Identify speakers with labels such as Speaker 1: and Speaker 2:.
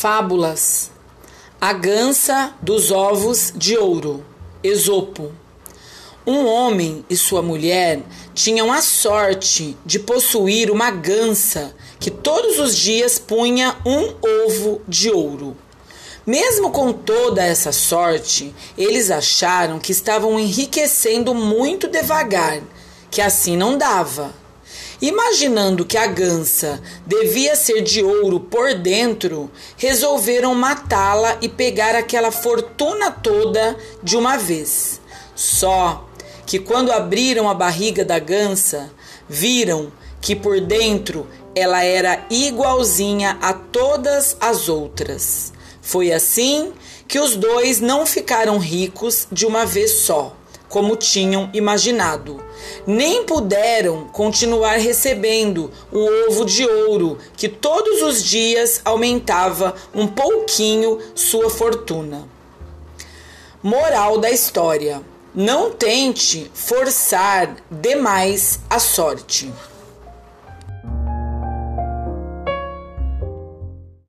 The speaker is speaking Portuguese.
Speaker 1: Fábulas. A gança dos ovos de ouro. Esopo. Um homem e sua mulher tinham a sorte de possuir uma gança que todos os dias punha um ovo de ouro. Mesmo com toda essa sorte, eles acharam que estavam enriquecendo muito devagar, que assim não dava. Imaginando que a gança devia ser de ouro por dentro, resolveram matá-la e pegar aquela fortuna toda de uma vez. Só que quando abriram a barriga da gança, viram que por dentro ela era igualzinha a todas as outras. Foi assim que os dois não ficaram ricos de uma vez só como tinham imaginado. Nem puderam continuar recebendo o ovo de ouro que todos os dias aumentava um pouquinho sua fortuna. Moral da história: não tente forçar demais a sorte.